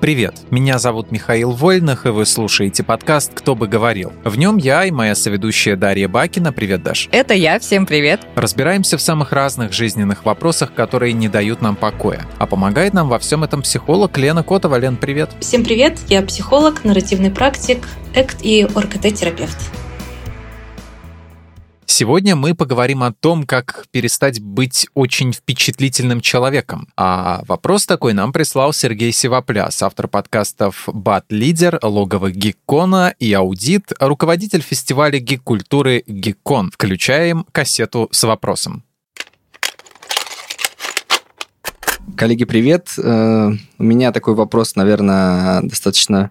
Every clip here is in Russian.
Привет, меня зовут Михаил Вольных, и вы слушаете подкаст «Кто бы говорил». В нем я и моя соведущая Дарья Бакина. Привет, Даш. Это я, всем привет. Разбираемся в самых разных жизненных вопросах, которые не дают нам покоя. А помогает нам во всем этом психолог Лена Котова. Лен, привет. Всем привет, я психолог, нарративный практик, экт и ОРКТ-терапевт. Сегодня мы поговорим о том, как перестать быть очень впечатлительным человеком. А вопрос такой нам прислал Сергей Сивопляс, автор подкастов «Бат-лидер», «Логово Гиккона» и «Аудит», руководитель фестиваля гик-культуры «Гиккон». Включаем кассету с вопросом. Коллеги, привет. Э, у меня такой вопрос, наверное, достаточно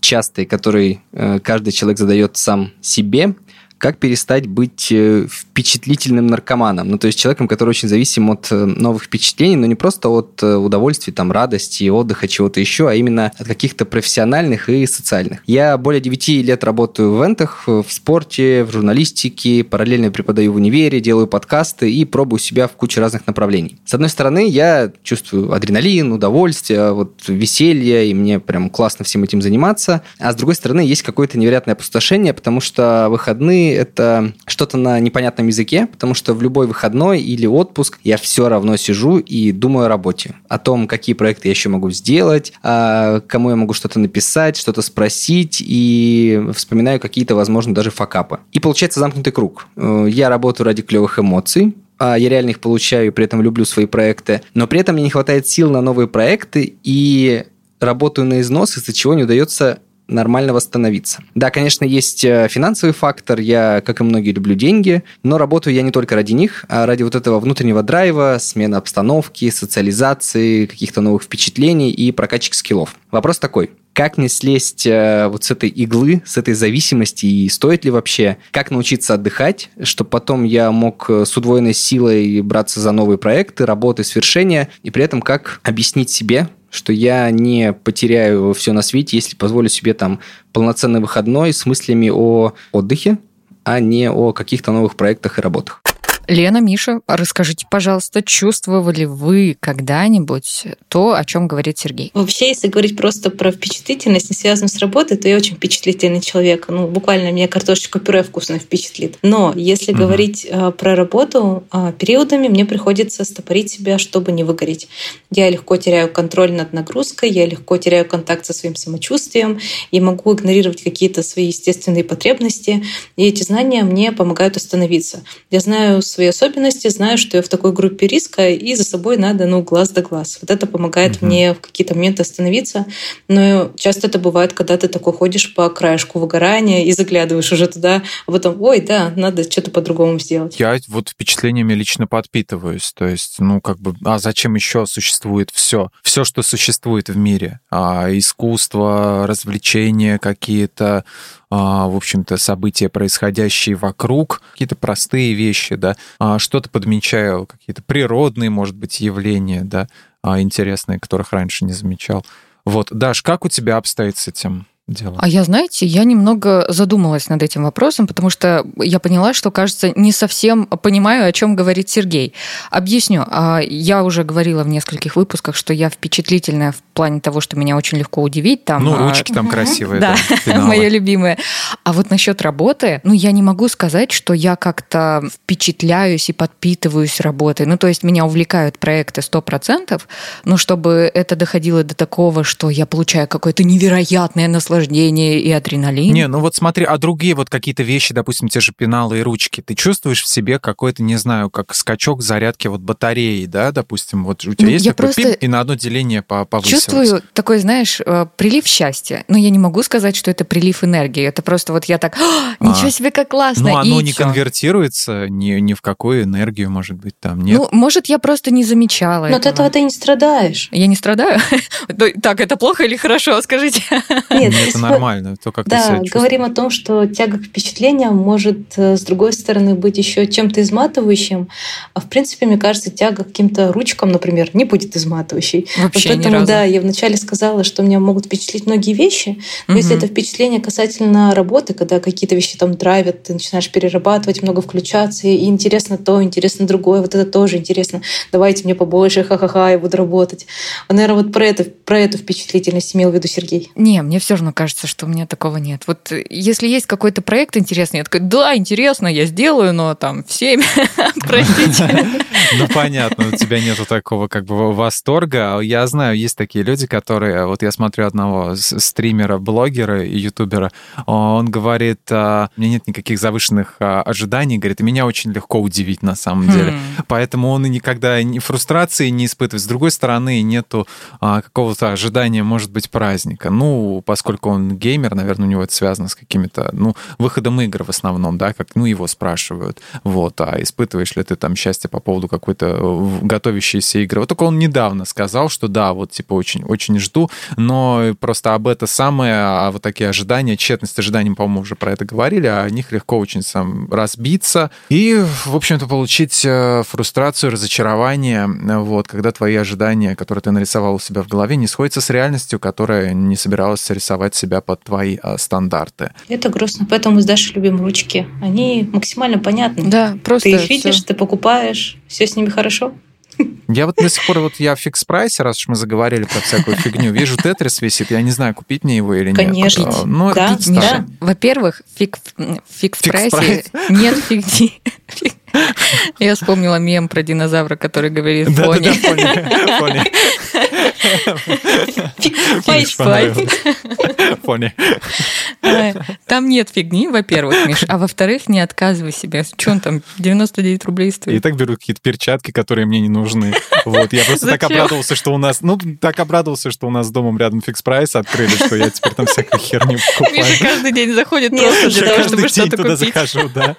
частый, который э, каждый человек задает сам себе как перестать быть э, впечатлительным наркоманом, ну, то есть человеком, который очень зависим от э, новых впечатлений, но не просто от э, удовольствий, там, радости, отдыха, чего-то еще, а именно от каких-то профессиональных и социальных. Я более 9 лет работаю в ивентах, в спорте, в журналистике, параллельно преподаю в универе, делаю подкасты и пробую себя в куче разных направлений. С одной стороны, я чувствую адреналин, удовольствие, вот веселье, и мне прям классно всем этим заниматься, а с другой стороны, есть какое-то невероятное опустошение, потому что выходные это что-то на непонятном языке, потому что в любой выходной или отпуск я все равно сижу и думаю о работе, о том, какие проекты я еще могу сделать, а кому я могу что-то написать, что-то спросить, и вспоминаю какие-то, возможно, даже факапы. И получается замкнутый круг. Э, я работаю ради клевых эмоций, а я реально их получаю и при этом люблю свои проекты, но при этом мне не хватает сил на новые проекты, и работаю на износ, из-за чего не удается нормально восстановиться. Да, конечно, есть э, финансовый фактор, я, как и многие, люблю деньги, но работаю я не только ради них, а ради вот этого внутреннего драйва, смены обстановки, социализации, каких-то новых впечатлений и прокачки скиллов. Вопрос такой, как не слезть э, вот с этой иглы, с этой зависимости, и стоит ли вообще, как научиться отдыхать, чтобы потом я мог э, с удвоенной силой браться за новые проекты, работы, свершения, и при этом как объяснить себе, что я не потеряю все на свете, если позволю себе там полноценный выходной с мыслями о отдыхе, а не о каких-то новых проектах и работах. Лена, Миша, расскажите, пожалуйста, чувствовали вы когда-нибудь то, о чем говорит Сергей? Вообще, если говорить просто про впечатлительность, не связанную с работой, то я очень впечатлительный человек. Ну, буквально меня картошечка пюре вкусно впечатлит. Но если угу. говорить э, про работу, э, периодами мне приходится стопорить себя, чтобы не выгореть. Я легко теряю контроль над нагрузкой, я легко теряю контакт со своим самочувствием и могу игнорировать какие-то свои естественные потребности. И эти знания мне помогают остановиться. Я знаю свои особенности, знаю, что я в такой группе риска, и за собой надо, ну, глаз да глаз. Вот это помогает угу. мне в какие-то моменты остановиться. Но часто это бывает, когда ты такой ходишь по краешку выгорания и заглядываешь уже туда, а потом, ой, да, надо что-то по-другому сделать. Я вот впечатлениями лично подпитываюсь. То есть, ну, как бы, а зачем еще существует все? Все, что существует в мире. А, искусство, развлечения какие-то, в общем-то, события, происходящие вокруг, какие-то простые вещи, да, а, что-то подмечаю, какие-то природные, может быть, явления, да, а, интересные, которых раньше не замечал. Вот, Даш, как у тебя обстоит с этим? Дело. А я, знаете, я немного задумалась над этим вопросом, потому что я поняла, что, кажется, не совсем понимаю, о чем говорит Сергей. Объясню. А, я уже говорила в нескольких выпусках, что я впечатлительная в плане того, что меня очень легко удивить. Там, ну, а, ручки там красивые. Да, моя любимая. А вот насчет работы, ну, я не могу сказать, что я как-то впечатляюсь и подпитываюсь работой. Ну, то есть меня увлекают проекты 100%, но чтобы это доходило до такого, что я получаю какое-то невероятное наслаждение и адреналин. Не, ну вот смотри, а другие вот какие-то вещи, допустим, те же пеналы и ручки, ты чувствуешь в себе какой-то, не знаю, как скачок зарядки вот батареи, да, допустим, вот у тебя ну, есть я такой пип, и на одно деление повысилось. Чувствую такой, знаешь, э, прилив счастья. Но я не могу сказать, что это прилив энергии. Это просто вот я так, ничего а. себе, как классно. Ну, оно и не чё? конвертируется ни, ни в какую энергию, может быть, там, нет? Ну, может, я просто не замечала Но этого. от этого ты не страдаешь. Я не страдаю? Так, это плохо или хорошо, скажите? Нет, это нормально, то, как да, ты себя говорим о том, что тяга к впечатлениям может, э, с другой стороны, быть еще чем-то изматывающим. А в принципе, мне кажется, тяга к каким-то ручкам, например, не будет изматывающей. Вообще вот поэтому, ни разу. да, я вначале сказала, что меня могут впечатлить многие вещи, но Мгм. если это впечатление касательно работы, когда какие-то вещи там драйвят, ты начинаешь перерабатывать, много включаться, и интересно то, интересно другое, вот это тоже интересно, давайте мне побольше, ха-ха-ха, я буду работать. А, наверное, вот про это, про эту впечатлительность имел в виду Сергей. Не, мне все равно кажется, что у меня такого нет. Вот э, если есть какой-то проект интересный, я такая, да, интересно, я сделаю, но там в 7, простите. Ну, понятно, у тебя нету такого как бы восторга. Я знаю, есть такие люди, которые... Вот я смотрю одного стримера, блогера и ютубера. Он говорит, а, у меня нет никаких завышенных а, ожиданий. Говорит, и меня очень легко удивить на самом деле. Хм. Поэтому он и никогда ни фрустрации не испытывает. С другой стороны, нету а, какого-то ожидания, может быть, праздника. Ну, поскольку он геймер, наверное, у него это связано с какими-то, ну, выходом игр в основном, да, как, ну, его спрашивают. Вот, а испытываешь ли ты там счастье по поводу какой-то э, готовящейся игры? Вот только он недавно сказал, что да, вот, типа, очень, очень жду, но просто об это самое, а вот такие ожидания, тщетность ожиданий, по-моему, уже про это говорили, а о них легко очень сам разбиться и, в общем-то, получить э, фрустрацию, разочарование, вот, когда твои ожидания, которые ты нарисовал у себя в голове, не сходятся с реальностью, которая не собиралась рисовать себя под твои э, стандарты. Это грустно, поэтому мы с Дашей любим ручки. Они максимально понятны. Да, просто Ты их видишь, ты покупаешь, все с ними хорошо. Я вот до сих пор, вот я в фикс прайсе, раз уж мы заговорили про всякую фигню, вижу Тетрис висит, я не знаю, купить мне его или нет. Конечно. А, Ну, Да, купить да. Во-первых, фиг, фиг в Фиг в прайсе прайсе. нет фигни. Фиг. Я вспомнила мем про динозавра, который говорит Фони. понял, понял. Финиш понравилось. Понял. Там нет фигни, во-первых, Миш, а во-вторых, не отказывай себе. Че он там, 99 рублей И стоит? так беру какие-то перчатки, которые мне не нужны. Вот, я просто так обрадовался, что у нас, ну, так обрадовался, что у нас с домом рядом фикс прайс открыли, что я теперь там всякую херню покупаю. Миша каждый день заходит просто для того, Каждый чтобы день что-то туда купить. захожу, да.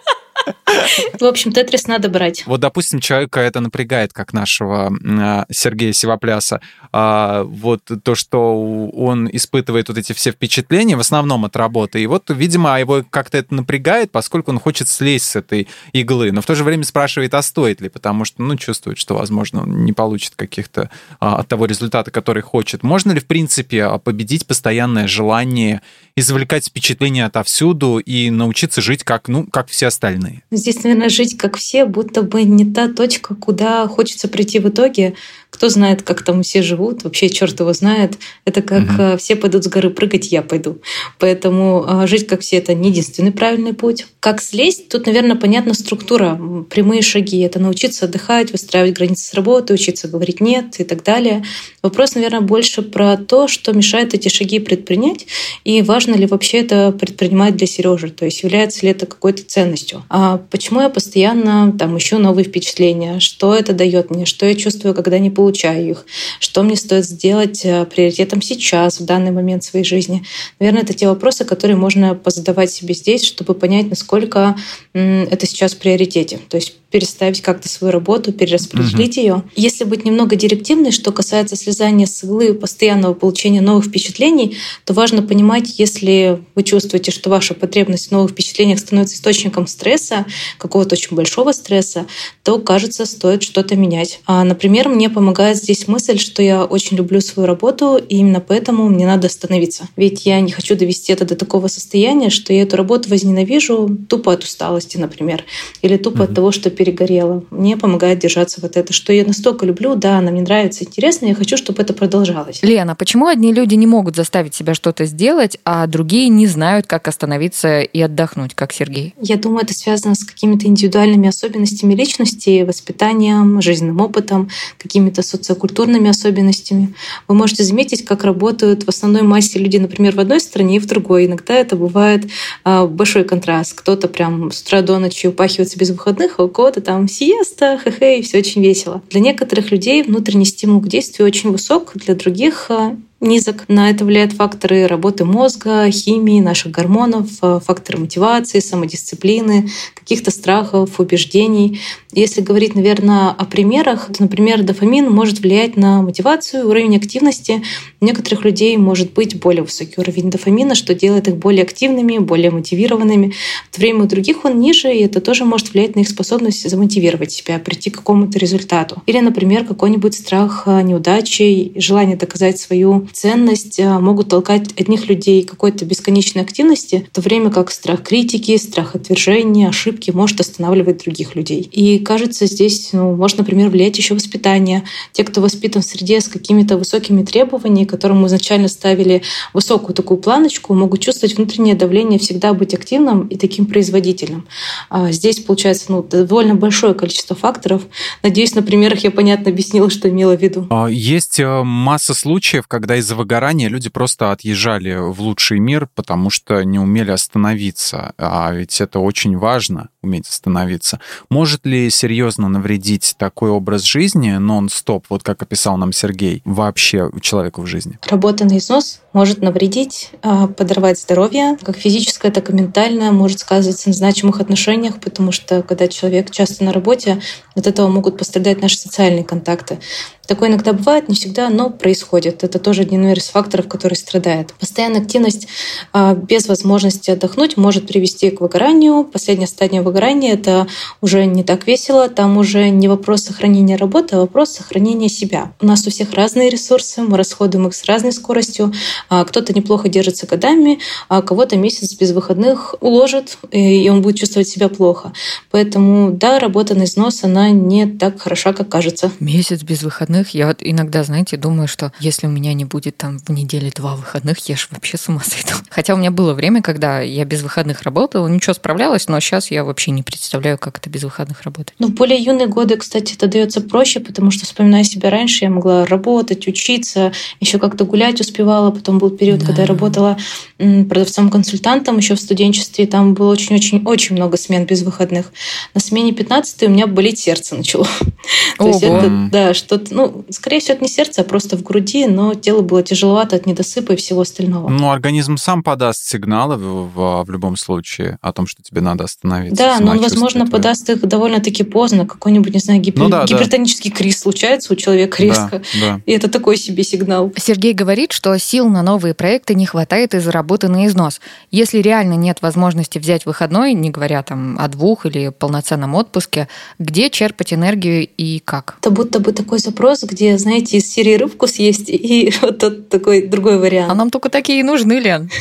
В общем, Тетрис надо брать. Вот, допустим, человека это напрягает, как нашего а, Сергея Сивопляса. А, вот то, что он испытывает вот эти все впечатления, в основном от работы. И вот, видимо, его как-то это напрягает, поскольку он хочет слезть с этой иглы. Но в то же время спрашивает, а стоит ли, потому что, ну, чувствует, что, возможно, он не получит каких-то а, от того результата, который хочет. Можно ли, в принципе, победить постоянное желание извлекать впечатления отовсюду и научиться жить как, ну, как все остальные? Здесь, наверное, жить как все, будто бы не та точка, куда хочется прийти в итоге. Кто знает, как там все живут, вообще черт его знает. Это как Мгм. э, все пойдут с горы прыгать, я пойду. Поэтому э, жить как все — это не единственный правильный путь. Как слезть? Тут, наверное, понятна структура, прямые шаги. Это научиться отдыхать, выстраивать границы с работы, учиться говорить «нет» и так далее. Вопрос, наверное, больше про то, что мешает эти шаги предпринять, и важно ли вообще это предпринимать для Сережи, то есть является ли это какой-то ценностью. А почему я постоянно там ищу новые впечатления? Что это дает мне? Что я чувствую, когда не получаю их? Что мне стоит сделать э, приоритетом сейчас, в данный момент своей жизни? Наверное, это те вопросы, которые можно позадавать себе здесь, чтобы понять, насколько это сейчас в приоритете. То есть переставить как-то свою работу, перераспределить ее. Если быть немного директивной, что касается слезания с иглы и постоянного получения новых впечатлений, то важно понимать, если вы чувствуете, что ваша потребность в новых впечатлениях становится источником стресса, какого-то очень большого стресса, то, кажется, стоит что-то менять. А, например, мне помогает здесь мысль, что я очень люблю свою работу, и именно поэтому мне надо остановиться. Ведь я не хочу довести это до такого состояния, что я эту работу возненавижу тупо от усталости, например, или тупо от того, что перегорела. Мне помогает держаться вот это, что я настолько люблю, да, она мне нравится, интересно, я хочу, чтобы это продолжалось. Лена, почему одни люди не могут заставить себя что-то сделать, а другие не знают, как остановиться и отдохнуть, как Сергей? Я думаю, это связано с какими-то индивидуальными особенностями личности, воспитанием, жизненным опытом, какими-то социокультурными особенностями. Вы можете заметить, как работают в основной массе люди, например, в одной стране и в другой. Иногда это бывает а, большой контраст. Кто-то прям с утра до ночи упахивается без выходных, а у кого-то там сиеста, хе-хе, и все очень весело. Для некоторых людей внутренний стимул к действию очень высок, для других а, низок. На это влияют факторы работы мозга, химии, наших гормонов, э, факторы мотивации, самодисциплины, каких-то страхов, убеждений. Если говорить, наверное, о примерах, то, например, дофамин может влиять на мотивацию, уровень активности. У некоторых людей может быть более высокий уровень дофамина, что делает их более активными, более мотивированными. В то время у других он ниже, и это тоже может влиять на их способность замотивировать себя, прийти к какому-то результату. Или, например, какой-нибудь страх э, неудачи, желание доказать свою ценность э, могут толкать одних людей какой-то бесконечной активности, в то время как страх критики, страх отвержения, ошибки может останавливать других людей. И кажется, здесь ну, может, например, влиять еще воспитание. Те, кто воспитан в среде с какими-то высокими требованиями, которым изначально ставили высокую такую планочку, могут чувствовать внутреннее давление всегда быть активным и таким производительным. А здесь получается ну, довольно большое количество факторов. Надеюсь, на примерах я понятно объяснила, что имела в виду. А, есть э, масса случаев, когда из-за выгорания люди просто отъезжали в лучший мир, потому что не умели остановиться. А ведь это очень важно, уметь остановиться. Может ли серьезно навредить такой образ жизни нон-стоп, вот как описал нам Сергей, вообще человеку в жизни? Работа на износ может навредить, а, подорвать здоровье, как физическое, так и ментальное, может сказываться на значимых отношениях, потому что когда человек часто на работе, от этого могут пострадать наши социальные контакты. Такое иногда бывает, не всегда, но происходит. Это тоже один из факторов, который страдает. Постоянная активность а, без возможности отдохнуть может привести к выгоранию. Последняя стадия выгорания — это уже не так весело. Там уже не вопрос сохранения работы, а вопрос сохранения себя. У нас у всех разные ресурсы, мы расходуем их с разной скоростью. А, кто-то неплохо держится годами, а кого-то месяц без выходных уложит, и он будет чувствовать себя плохо. Поэтому, да, работа на износ, она не так хороша, как кажется. Месяц без выходных выходных, я вот иногда, знаете, думаю, что если у меня не будет там в неделе два выходных, я же вообще с ума сойду. Хотя у меня было время, когда я без выходных работала, ничего справлялась, но сейчас я вообще не представляю, как это без выходных работать. Ну, в более юные годы, кстати, это дается проще, потому что, вспоминая себя раньше, я могла работать, учиться, еще как-то гулять успевала. Потом был период, да. когда я работала продавцом-консультантом еще в студенчестве, и там было очень-очень-очень много смен без выходных. На смене 15 у меня болеть сердце начало. То есть это, да, что-то, ну, скорее всего, это не сердце, а просто в груди, но тело было тяжеловато от недосыпа и всего остального. Ну, организм сам подаст сигналы в, в, в любом случае о том, что тебе надо остановиться. Да, но он, возможно, подаст их довольно-таки поздно. Какой-нибудь, не знаю, гипер... ну, да, гипертонический да. криз случается у человека резко. Да, да. И это такой себе сигнал. Сергей говорит, что сил на новые проекты не хватает из-за работы на износ. Если реально нет возможности взять выходной, не говоря там о двух или полноценном отпуске, где черпать энергию и как? Это будто бы такой запрос, где, знаете, из серии рыбку съесть и вот тот такой другой вариант. А нам только такие и нужны, Лен.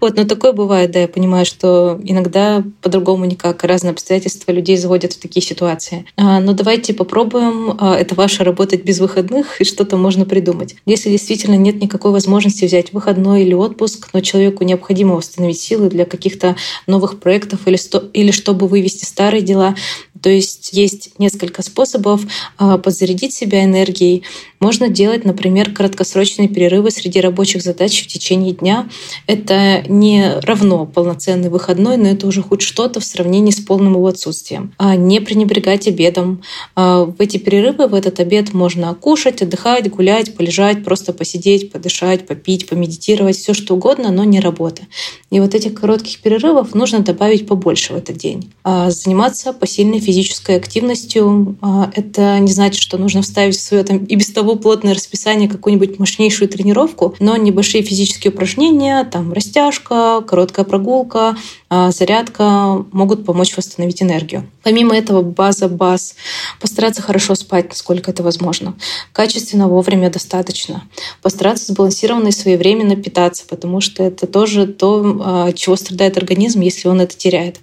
Вот, но такое бывает, да, я понимаю, что иногда по-другому никак. Разные обстоятельства людей заводят в такие ситуации. А, но давайте попробуем. А, это ваша работать без выходных, и что-то можно придумать. Если действительно нет никакой возможности взять выходной или отпуск, но человеку необходимо восстановить силы для каких-то новых проектов или, или чтобы вывести старые дела, то есть есть несколько способов а, подзарядить себя энергией. Можно делать, например, краткосрочные перерывы среди рабочих задач в течение дня. Это не равно полноценный выходной, но это уже хоть что-то в сравнении с полным его отсутствием. А не пренебрегать обедом. А, в эти перерывы, в этот обед можно кушать, отдыхать, гулять, полежать, просто посидеть, подышать, попить, помедитировать, все что угодно, но не работа. И вот этих коротких перерывов нужно добавить побольше в этот день. А, заниматься посильной физической активностью. Это не значит, что нужно вставить в свое там, и без того того плотное расписание какую-нибудь мощнейшую тренировку, но небольшие физические упражнения, там растяжка, короткая прогулка, а, зарядка могут помочь восстановить энергию. Помимо этого, база баз. Постараться хорошо спать, насколько это возможно. Качественно, вовремя достаточно. Постараться сбалансированно и своевременно питаться, потому что это тоже то, а, чего страдает организм, если он это теряет.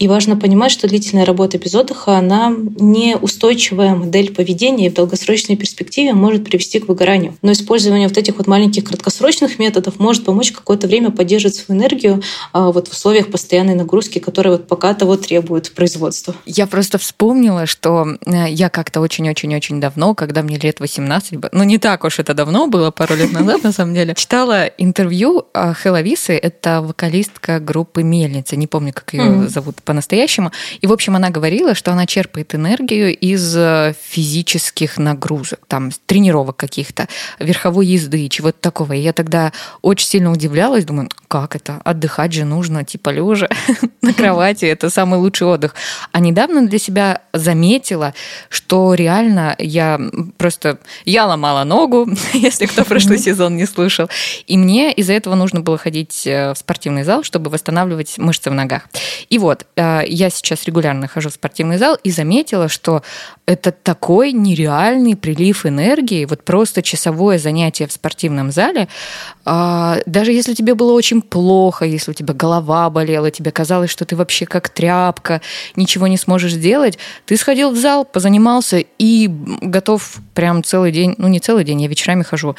И важно понимать, что длительная работа без отдыха, она неустойчивая модель поведения и в долгосрочной перспективе может привести к выгоранию. Но использование вот этих вот маленьких краткосрочных методов может помочь какое-то время поддерживать свою энергию а, вот в условиях постоянной нагрузки, которая вот пока того требует производства. Я просто вспомнила, что э, я как-то очень-очень-очень давно, когда мне лет 18, ну не так уж это давно было, пару лет назад на самом деле, читала интервью Хеловисы, это вокалистка группы Мельница, не помню, как ее зовут по-настоящему. И, в общем, она говорила, что она черпает энергию из э, физических нагрузок. Там тренировок каких-то, верховой езды, чего-то такого. И я тогда очень сильно удивлялась, думаю, как это? Отдыхать же нужно, типа лежа на кровати, это самый лучший отдых. А недавно для себя заметила, что реально я просто, я ломала ногу, если кто прошлый сезон не слышал, и мне из-за этого нужно было ходить э, в спортивный зал, чтобы восстанавливать мышцы в ногах. И вот, э, я сейчас регулярно хожу в спортивный зал и заметила, что это такой нереальный прилив энергии, вот просто часовое занятие в спортивном зале, а, даже если тебе было очень плохо, если у тебя голова болела, тебе казалось, что ты вообще как тряпка, ничего не сможешь сделать, ты сходил в зал, позанимался и готов прям целый день, ну не целый день, я вечерами хожу,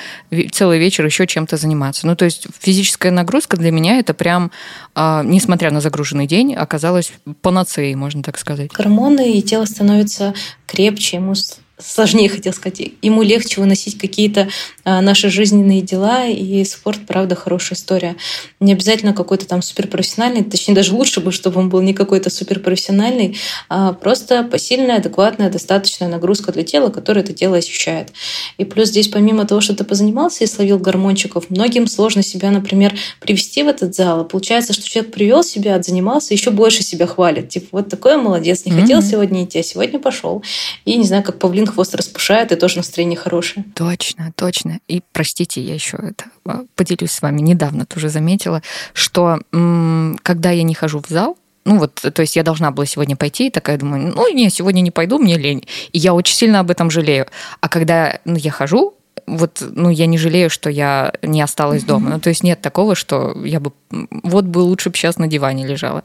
целый вечер еще чем-то заниматься. Ну то есть физическая нагрузка для меня это прям, а, несмотря на загруженный день, оказалась панацеей, можно так сказать. Гормоны и тело становится крепче, ему сложнее, хотел сказать, ему легче выносить какие-то а, наши жизненные дела, и спорт, правда, хорошая история. Не обязательно какой-то там суперпрофессиональный, точнее, даже лучше бы, чтобы он был не какой-то суперпрофессиональный, а просто посильная, адекватная, достаточная нагрузка для тела, которая это тело ощущает. И плюс здесь, помимо того, что ты позанимался и словил гормончиков, многим сложно себя, например, привести в этот зал. И получается, что человек привел себя, отзанимался, еще больше себя хвалит. Типа, вот такой молодец, не mm-hmm. хотел сегодня идти, а сегодня пошел. И не знаю, как павлин один хвост распушает, и тоже настроение хорошее. Точно, точно. И простите, я еще это а, поделюсь с вами. Недавно тоже заметила, что когда я не хожу в зал, ну вот, то есть я должна была сегодня пойти, и такая думаю, ну не, сегодня не пойду, мне лень. И я очень сильно об этом жалею. А когда ну, я хожу, вот, ну, я не жалею, что я не осталась дома. Ну, то есть нет такого, что я бы, вот бы лучше бы сейчас на диване лежала.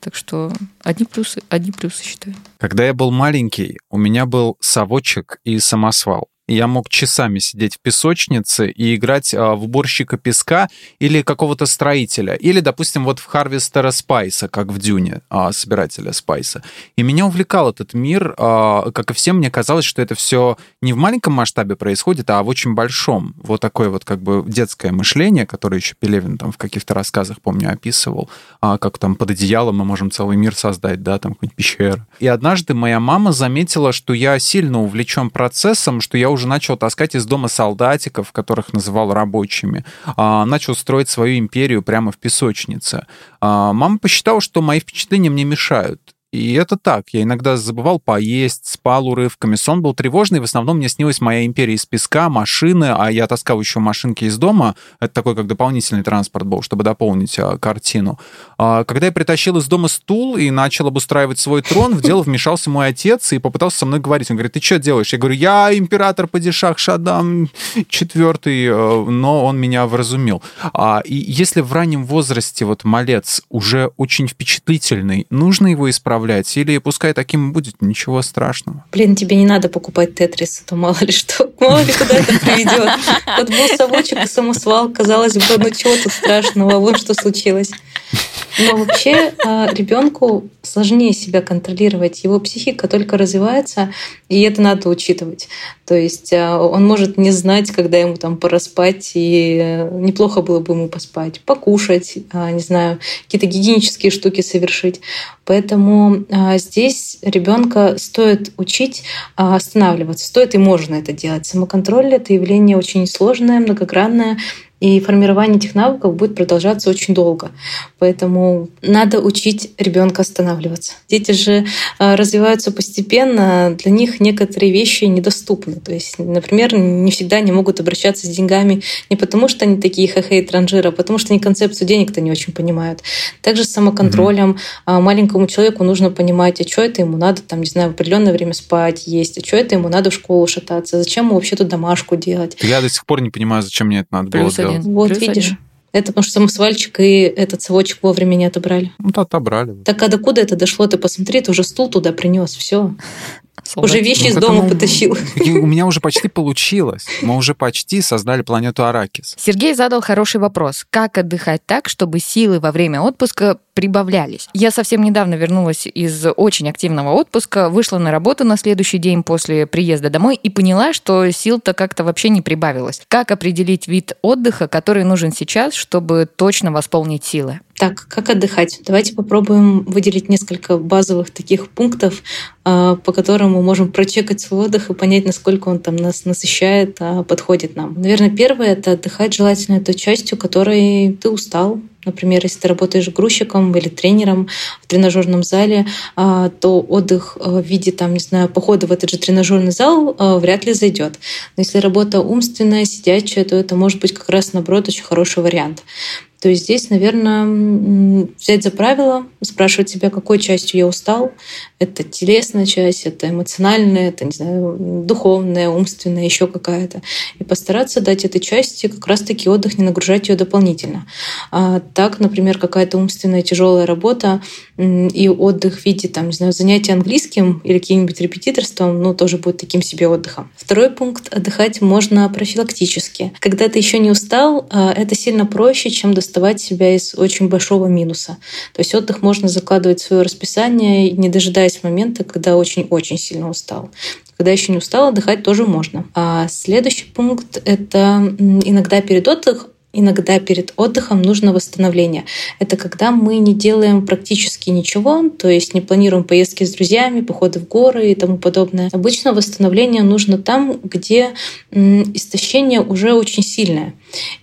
Так что одни плюсы, одни плюсы считаю. Когда я был маленький, у меня был совочек и самосвал я мог часами сидеть в песочнице и играть а, в уборщика песка или какого-то строителя. Или, допустим, вот в Харвестера Спайса, как в Дюне, а, собирателя Спайса. И меня увлекал этот мир. А, как и всем, мне казалось, что это все не в маленьком масштабе происходит, а в очень большом. Вот такое вот как бы детское мышление, которое еще Пелевин там в каких-то рассказах, помню, описывал, как там под одеялом мы можем целый мир создать, да, там какую-нибудь пещеру. И однажды моя мама заметила, что я сильно увлечен процессом, что я уже начал таскать из дома солдатиков, которых называл рабочими, а, начал строить свою империю прямо в песочнице. А, мама посчитала, что мои впечатления мне мешают. И это так. Я иногда забывал поесть, спал урывками. Сон был тревожный. В основном мне снилась моя империя из песка, машины, а я таскал еще машинки из дома. Это такой как дополнительный транспорт был, чтобы дополнить а, картину. А, когда я притащил из дома стул и начал обустраивать свой трон, в дело вмешался мой отец и попытался со мной говорить. Он говорит, ты что делаешь? Я говорю, я император падишах Шадам четвертый, э, но он меня вразумил. А, и если в раннем возрасте вот малец уже очень впечатлительный, нужно его исправлять исправлять, или пускай таким будет, ничего страшного. Блин, тебе не надо покупать тетрис, а то мало ли что, мало ли куда это приведет. Вот был совочек и самосвал, казалось бы, ну чего тут страшного, вот что случилось. Но вообще а, ребенку сложнее себя контролировать. Его психика только развивается, и это надо учитывать. То есть а, он может не знать, когда ему там пора спать, и э, неплохо было бы ему поспать, покушать, а, не знаю, какие-то гигиенические штуки совершить. Поэтому здесь ребенка стоит учить останавливаться, стоит и можно это делать. Самоконтроль — это явление очень сложное, многогранное, и формирование этих навыков будет продолжаться очень долго. Поэтому надо учить ребенка останавливаться. Дети же а, развиваются постепенно, для них некоторые вещи недоступны. То есть, например, не всегда они могут обращаться с деньгами не потому, что они такие хэ-хэ транжиры, а потому что они концепцию денег-то не очень понимают. Также с самоконтролем mm-hmm. маленькому человеку нужно понимать, а что это ему надо, там, не знаю, в определенное время спать, есть, а что это ему надо в школу шататься, зачем ему вообще тут домашку делать. Я до сих пор не понимаю, зачем мне это надо Плюс было Вот Плюс видишь. Один. Это потому что самосвальчик и этот совочек вовремя не отобрали. Ну, то отобрали. Так а докуда это дошло? Ты посмотри, ты уже стул туда принес, все. Уже вещи ну, из дома потащил. У меня уже почти получилось. Мы уже почти создали планету Аракис. Сергей задал хороший вопрос. Как отдыхать так, чтобы силы во время отпуска прибавлялись? Я совсем недавно вернулась из очень активного отпуска, вышла на работу на следующий день после приезда домой и поняла, что сил-то как-то вообще не прибавилось. Как определить вид отдыха, который нужен сейчас, чтобы точно восполнить силы? Так, как отдыхать? Давайте попробуем выделить несколько базовых таких пунктов, а, по которым мы можем прочекать свой отдых и понять, насколько он там нас насыщает, а, подходит нам. Наверное, первое — это отдыхать желательно той частью, которой ты устал, Например, если ты работаешь грузчиком или тренером в тренажерном зале, а, то отдых в виде там, не знаю, похода в этот же тренажерный зал вряд ли зайдет. Но если работа умственная, сидячая, то это может быть как раз, наоборот, очень хороший вариант. То есть здесь, наверное, взять за правило, спрашивать себя, какой частью я устал. Это телесная часть, это эмоциональная, это, не знаю, духовная, умственная, еще какая-то. И постараться дать этой части как раз-таки отдых, не нагружать ее дополнительно. А так, например, какая-то умственная тяжелая работа и отдых в виде, там, не знаю, занятия английским или каким-нибудь репетиторством, ну, тоже будет таким себе отдыхом. Второй пункт — отдыхать можно профилактически. Когда ты еще не устал, а, это сильно проще, чем доставать себя из очень большого минуса. То есть отдых можно закладывать в свое расписание, не дожидаясь момента, когда очень-очень сильно устал. Когда еще не устал, отдыхать тоже можно. А следующий пункт — это иногда перед отдыхом Иногда перед отдыхом нужно восстановление. Это когда мы не делаем практически ничего, то есть не планируем поездки с друзьями, походы в горы и тому подобное. Обычно восстановление нужно там, где истощение уже очень сильное.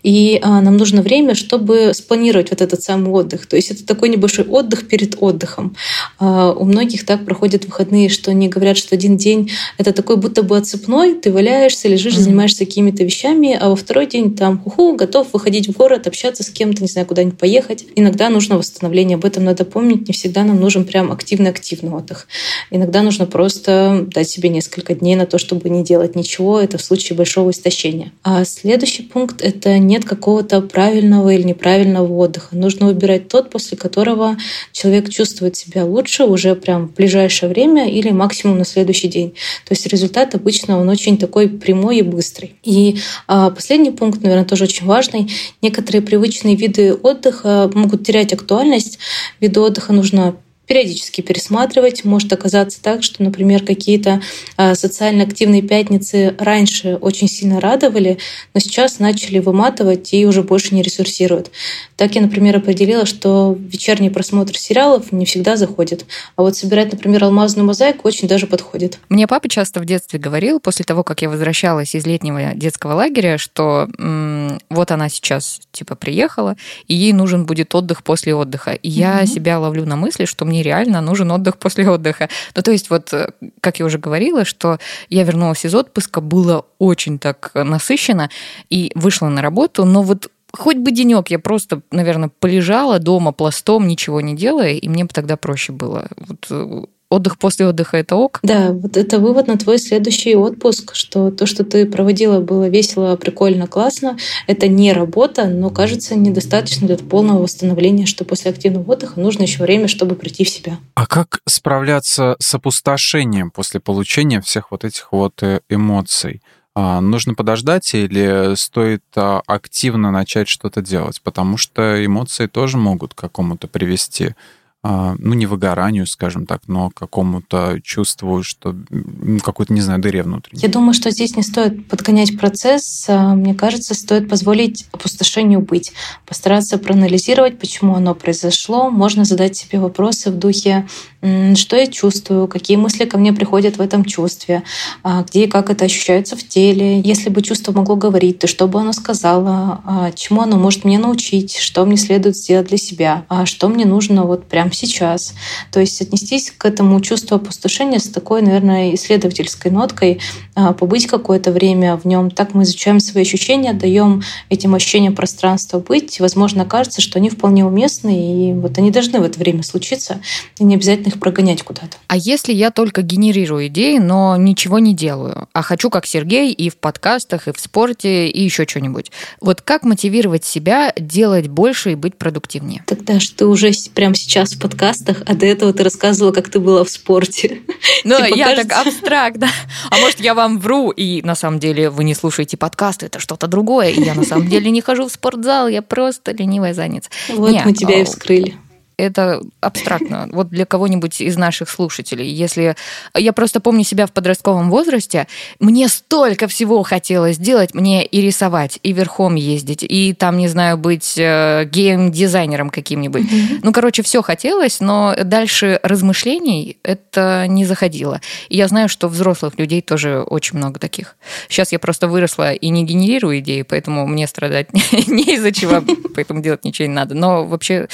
И а, нам нужно время, чтобы спланировать вот этот самый отдых. То есть это такой небольшой отдых перед отдыхом. А, у многих так проходят выходные, что они говорят, что один день это такой будто бы отцепной, ты валяешься, лежишь, mm-hmm. занимаешься какими-то вещами, а во второй день там хуху, готов выходить в город, общаться с кем-то, не знаю, куда-нибудь поехать. Иногда нужно восстановление, об этом надо помнить. Не всегда нам нужен прям активный-активный отдых. Иногда нужно просто дать себе несколько дней на то, чтобы не делать ничего. Это в случае большого истощения. А следующий пункт — это это нет какого-то правильного или неправильного отдыха. Нужно выбирать тот, после которого человек чувствует себя лучше уже прям в ближайшее время или максимум на следующий день. То есть результат обычно он очень такой прямой и быстрый. И а, последний пункт, наверное, тоже очень важный. Некоторые привычные виды отдыха могут терять актуальность. Виды отдыха нужно периодически пересматривать. Может оказаться так, что, например, какие-то а, социально активные пятницы раньше очень сильно радовали, но сейчас начали выматывать и уже больше не ресурсируют. Так я, например, определила, что вечерний просмотр сериалов не всегда заходит. А вот собирать, например, алмазную мозаику очень даже подходит. Мне папа часто в детстве говорил, после того, как я возвращалась из летнего детского лагеря, что м- вот она сейчас типа приехала, и ей нужен будет отдых после отдыха. И mm-hmm. я себя ловлю на мысли, что мне реально нужен отдых после отдыха. Ну, то есть вот, э, как я уже говорила, что я вернулась из отпуска, было очень так насыщенно, и вышла на работу, но вот хоть бы денек, я просто, наверное, полежала дома пластом, ничего не делая, и мне бы тогда проще было. Вот э, отдых после отдыха это ок? Да, вот это вывод на твой следующий отпуск, что то, что ты проводила, было весело, прикольно, классно. Это не работа, но кажется недостаточно для полного восстановления, что после активного отдыха нужно еще время, чтобы прийти в себя. А как справляться с опустошением после получения всех вот этих вот э, эмоций? А, нужно подождать или стоит а, активно начать что-то делать? Потому что эмоции тоже могут к какому-то привести ну, не выгоранию, скажем так, но какому-то чувству, что какой-то, не знаю, дыре внутренней. Я думаю, что здесь не стоит подгонять процесс. А, мне кажется, стоит позволить опустошению быть, постараться проанализировать, почему оно произошло. Можно задать себе вопросы в духе, что я чувствую, какие мысли ко мне приходят в этом чувстве, а, где и как это ощущается в теле. Если бы чувство могло говорить, то что бы оно сказало, чему оно может мне научить, что мне следует сделать для себя, что мне нужно вот прям прямо сейчас. То есть отнестись к этому чувству опустошения с такой, наверное, исследовательской ноткой, а, побыть какое-то время в нем. Так мы изучаем свои ощущения, даем этим ощущениям пространства быть. Возможно, кажется, что они вполне уместны, и вот они должны в это время случиться, и не обязательно их прогонять куда-то. А если я только генерирую идеи, но ничего не делаю, а хочу, как Сергей, и в подкастах, и в спорте, и еще что-нибудь. Вот как мотивировать себя делать больше и быть продуктивнее? Тогда что ты уже прямо сейчас в подкастах, а до этого ты рассказывала, как ты была в спорте. Ну, типа, я кажется... так абстрактно. А может, я вам вру, и на самом деле вы не слушаете подкасты, это что-то другое, и я на самом деле не хожу в спортзал, я просто ленивая задница. Вот не, мы тебя и а, вскрыли. Это абстрактно. Вот для кого-нибудь из наших слушателей. Если я просто помню себя в подростковом возрасте, мне столько всего хотелось делать. Мне и рисовать, и верхом ездить, и там, не знаю, быть э, гейм-дизайнером каким-нибудь. Mm-hmm. Ну, короче, все хотелось, но дальше размышлений это не заходило. И я знаю, что взрослых людей тоже очень много таких. Сейчас я просто выросла и не генерирую идеи, поэтому мне страдать не из-за чего, поэтому делать ничего не надо. Но вообще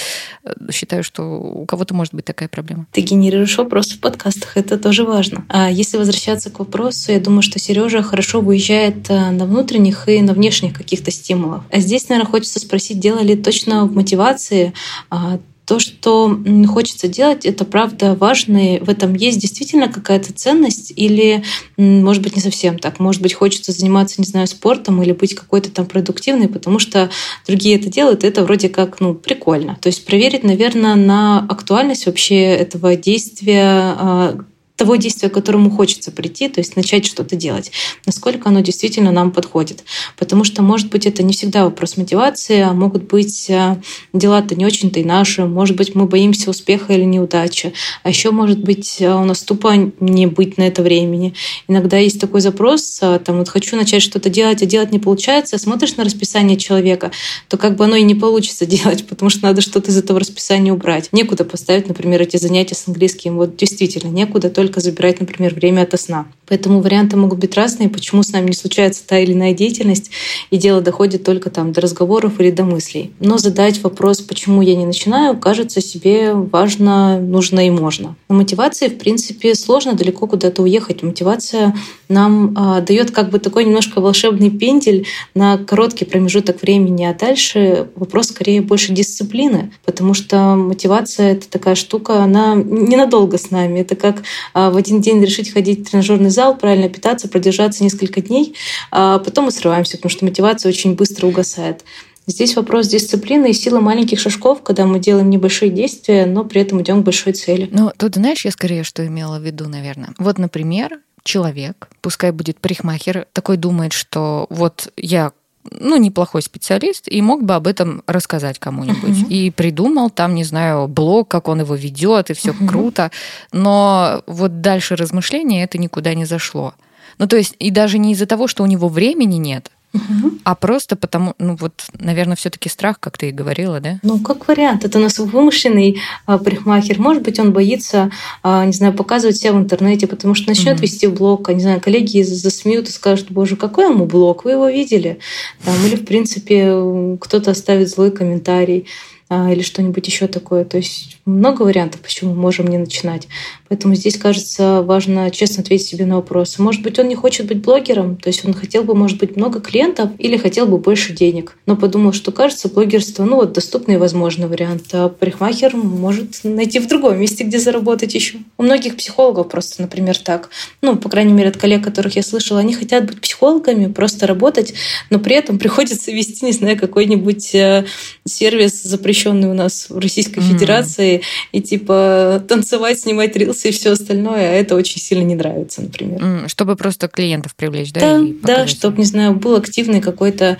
э, считаю, что у кого-то может быть такая проблема. Ты генерируешь вопросы в подкастах, это тоже важно. А если возвращаться к вопросу, я думаю, что Сережа хорошо выезжает э, на внутренних и на внешних каких-то стимулов. А здесь, наверное, хочется спросить, делали точно в мотивации а, то, что хочется делать, это правда важно, и в этом есть действительно какая-то ценность, или, может быть, не совсем так. Может быть, хочется заниматься, не знаю, спортом или быть какой-то там продуктивной, потому что другие это делают, и это вроде как, ну, прикольно. То есть проверить, наверное, на актуальность вообще этого действия, а, того действия, к которому хочется прийти, то есть начать что-то делать, насколько оно действительно нам подходит. Потому что, может быть, это не всегда вопрос мотивации, а могут быть э, дела-то не очень-то и наши, может быть, мы боимся успеха или неудачи, а еще, может быть, э, у нас тупо не быть на это времени. Иногда есть такой запрос, э, там вот хочу начать что-то делать, а делать не получается, смотришь на расписание человека, то как бы оно и не получится делать, потому что надо что-то из этого расписания убрать. Некуда поставить, например, эти занятия с английским, вот действительно некуда, только только забирать, например, время от сна. Поэтому варианты могут быть разные, почему с нами не случается та или иная деятельность, и дело доходит только там до разговоров или до мыслей. Но задать вопрос, почему я не начинаю, кажется себе важно, нужно и можно. На мотивации, в принципе, сложно далеко куда-то уехать. Мотивация нам э, дает как бы такой немножко волшебный пендель на короткий промежуток времени, а дальше вопрос скорее больше дисциплины, потому что мотивация — это такая штука, она ненадолго с нами. Это как в один день решить ходить в тренажерный зал, правильно питаться, продержаться несколько дней, а потом мы срываемся, потому что мотивация очень быстро угасает. Здесь вопрос дисциплины и силы маленьких шажков, когда мы делаем небольшие действия, но при этом идем к большой цели. Ну, тут знаешь, я скорее что имела в виду, наверное. Вот, например, человек, пускай будет парикмахер, такой думает, что вот я ну, неплохой специалист, и мог бы об этом рассказать кому-нибудь. Uh-huh. И придумал там, не знаю, блог, как он его ведет, и все uh-huh. круто. Но вот дальше размышления это никуда не зашло. Ну, то есть, и даже не из-за того, что у него времени нет, Угу. А просто потому, ну вот, наверное, все-таки страх, как ты и говорила, да? Ну, как вариант. Это у нас вымышленный а, парикмахер. Может быть, он боится, а, не знаю, показывать себя в интернете, потому что начнет угу. вести блог, а, не знаю, коллеги засмеют и скажут, боже, какой ему блог, вы его видели? Там, или, в принципе, кто-то оставит злой комментарий а, или что-нибудь еще такое. То есть много вариантов, почему мы можем не начинать. Поэтому здесь, кажется, важно честно ответить себе на вопросы. Может быть, он не хочет быть блогером, то есть он хотел бы, может быть, много клиентов или хотел бы больше денег, но подумал, что, кажется, блогерство, ну вот, доступный и возможный вариант, а парикмахер может найти в другом месте, где заработать еще. У многих психологов просто, например, так. Ну, по крайней мере, от коллег, которых я слышала, они хотят быть психологами, просто работать, но при этом приходится вести, не знаю, какой-нибудь э, сервис, запрещенный у нас в Российской mm-hmm. Федерации, и типа танцевать, снимать рилсы и все остальное, а это очень сильно не нравится, например. Чтобы просто клиентов привлечь, да? Да, да, чтобы, не знаю, был активный какой-то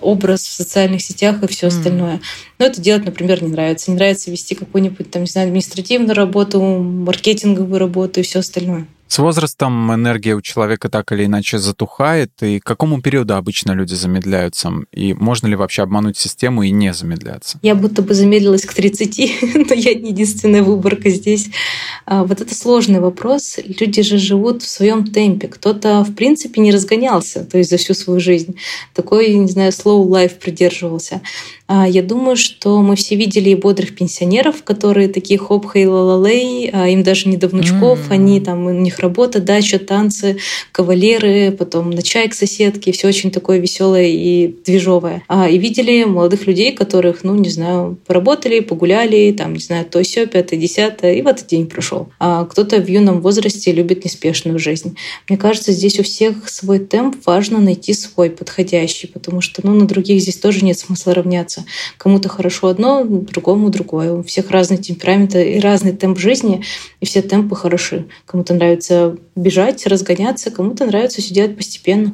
образ в социальных сетях и все остальное. Но это делать, например, не нравится. Не нравится вести какую-нибудь, там, не знаю, административную работу, маркетинговую работу и все остальное. С возрастом энергия у человека так или иначе затухает, и к какому периоду обычно люди замедляются? И можно ли вообще обмануть систему и не замедляться? Я будто бы замедлилась к 30, но я не единственная выборка здесь. А, вот это сложный вопрос. Люди же живут в своем темпе. Кто-то, в принципе, не разгонялся, то есть за всю свою жизнь. Такой, не знаю, slow life придерживался. А, я думаю, что мы все видели и бодрых пенсионеров, которые такие хоп хей ла ла им даже не до внучков, mm-hmm. они там, у них работа, дача, танцы, кавалеры, потом на чай к соседке, все очень такое веселое и движовое. А, и видели молодых людей, которых, ну, не знаю, поработали, погуляли, там, не знаю, то все, пятое, десятое, и в этот день прошел. А кто-то в юном возрасте любит неспешную жизнь. Мне кажется, здесь у всех свой темп, важно найти свой подходящий, потому что, ну, на других здесь тоже нет смысла равняться нравится. Кому-то хорошо одно, другому другое. У всех разный темперамент и разный темп жизни, и все темпы хороши. Кому-то нравится бежать, разгоняться, кому-то нравится сидеть постепенно.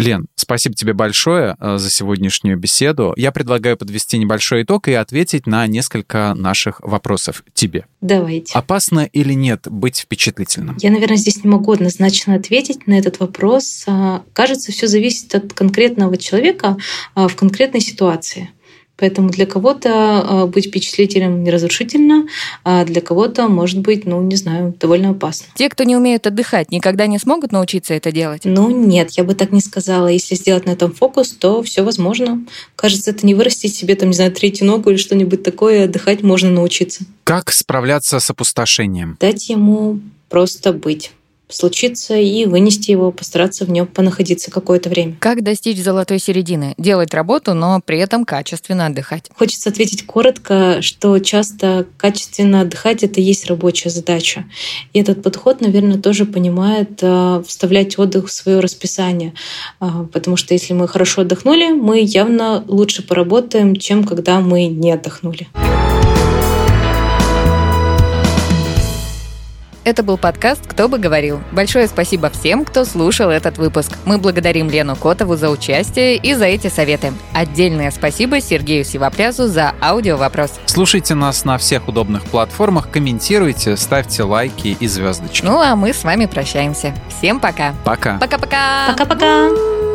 Лен, спасибо тебе большое э, за сегодняшнюю беседу. Я предлагаю подвести небольшой итог и ответить на несколько наших вопросов тебе. Давайте. Опасно или нет быть впечатлительным? Я, наверное, здесь не могу однозначно ответить на этот вопрос. А, кажется, все зависит от конкретного человека а, в конкретной ситуации. Поэтому для кого-то а, быть впечатлителем неразрушительно, а для кого-то, может быть, ну, не знаю, довольно опасно. Те, кто не умеют отдыхать, никогда не смогут научиться это делать? Ну, нет, я бы так не сказала. Если сделать на этом фокус, то все возможно. Кажется, это не вырастить себе, там, не знаю, третью ногу или что-нибудь такое, отдыхать можно научиться. Как справляться с опустошением? Дать ему просто быть случиться и вынести его, постараться в нем понаходиться какое-то время. Как достичь золотой середины? Делать работу, но при этом качественно отдыхать. Хочется ответить коротко, что часто качественно отдыхать — это и есть рабочая задача. И этот подход, наверное, тоже понимает э, вставлять отдых в свое расписание. Э, потому что если мы хорошо отдохнули, мы явно лучше поработаем, чем когда мы не отдохнули. Это был подкаст «Кто бы говорил». Большое спасибо всем, кто слушал этот выпуск. Мы благодарим Лену Котову за участие и за эти советы. Отдельное спасибо Сергею Сивоплясу за аудиовопрос. Слушайте нас на всех удобных платформах, комментируйте, ставьте лайки и звездочки. Ну а мы с вами прощаемся. Всем пока. Пока. Пока-пока. Пока-пока.